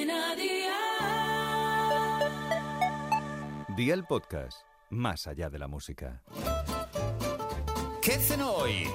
Cadena Dial. Día el podcast, más allá de la música. ¿Qué cenó hoy?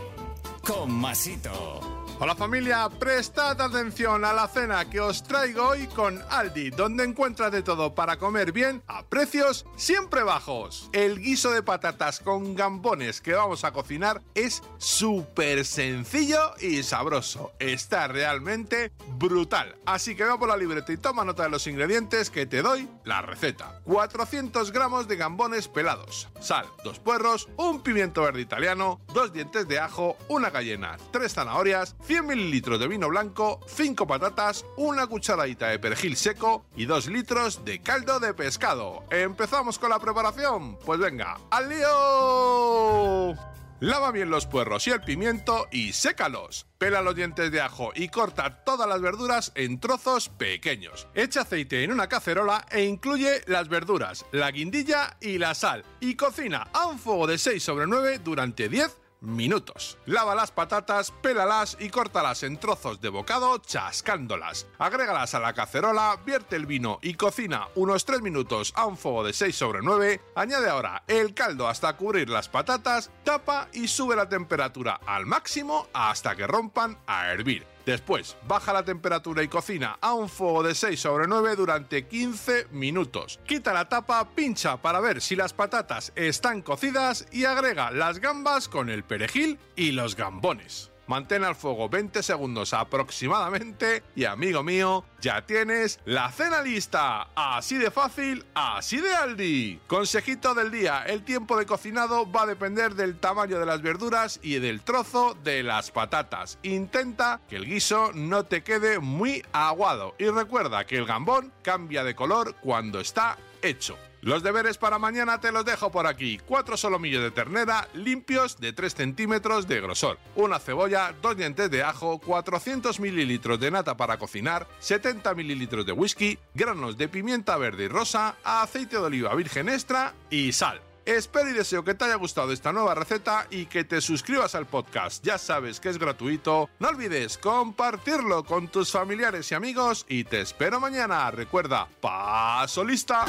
Con Masito. Hola familia, prestad atención a la cena que os traigo hoy con Aldi, donde encuentras de todo para comer bien a precios siempre bajos. El guiso de patatas con gambones que vamos a cocinar es súper sencillo y sabroso. Está realmente brutal. Así que ve por la libreta y toma nota de los ingredientes que te doy la receta. 400 gramos de gambones pelados, sal, dos puerros, un pimiento verde italiano, dos dientes de ajo, una gallina, tres zanahorias, 100 mililitros de vino blanco, 5 patatas, una cucharadita de perejil seco y 2 litros de caldo de pescado. ¿Empezamos con la preparación? Pues venga, ¡al lío! Lava bien los puerros y el pimiento y sécalos. Pela los dientes de ajo y corta todas las verduras en trozos pequeños. Echa aceite en una cacerola e incluye las verduras, la guindilla y la sal. Y cocina a un fuego de 6 sobre 9 durante 10 minutos. Lava las patatas, pélalas y córtalas en trozos de bocado chascándolas. Agrégalas a la cacerola, vierte el vino y cocina unos 3 minutos a un fuego de 6 sobre 9. Añade ahora el caldo hasta cubrir las patatas, tapa y sube la temperatura al máximo hasta que rompan a hervir. Después, baja la temperatura y cocina a un fuego de 6 sobre 9 durante 15 minutos. Quita la tapa, pincha para ver si las patatas están cocidas y agrega las gambas con el perejil y los gambones. Mantén al fuego 20 segundos aproximadamente y amigo mío, ya tienes la cena lista. Así de fácil, así de Aldi. Consejito del día, el tiempo de cocinado va a depender del tamaño de las verduras y del trozo de las patatas. Intenta que el guiso no te quede muy aguado y recuerda que el gambón cambia de color cuando está hecho. Los deberes para mañana te los dejo por aquí. Cuatro solomillos de ternera limpios de 3 centímetros de grosor. Una cebolla, dos dientes de ajo, 400 mililitros de nata para cocinar, 70 mililitros de whisky, granos de pimienta verde y rosa, aceite de oliva virgen extra y sal. Espero y deseo que te haya gustado esta nueva receta y que te suscribas al podcast. Ya sabes que es gratuito. No olvides compartirlo con tus familiares y amigos y te espero mañana. Recuerda, paso lista.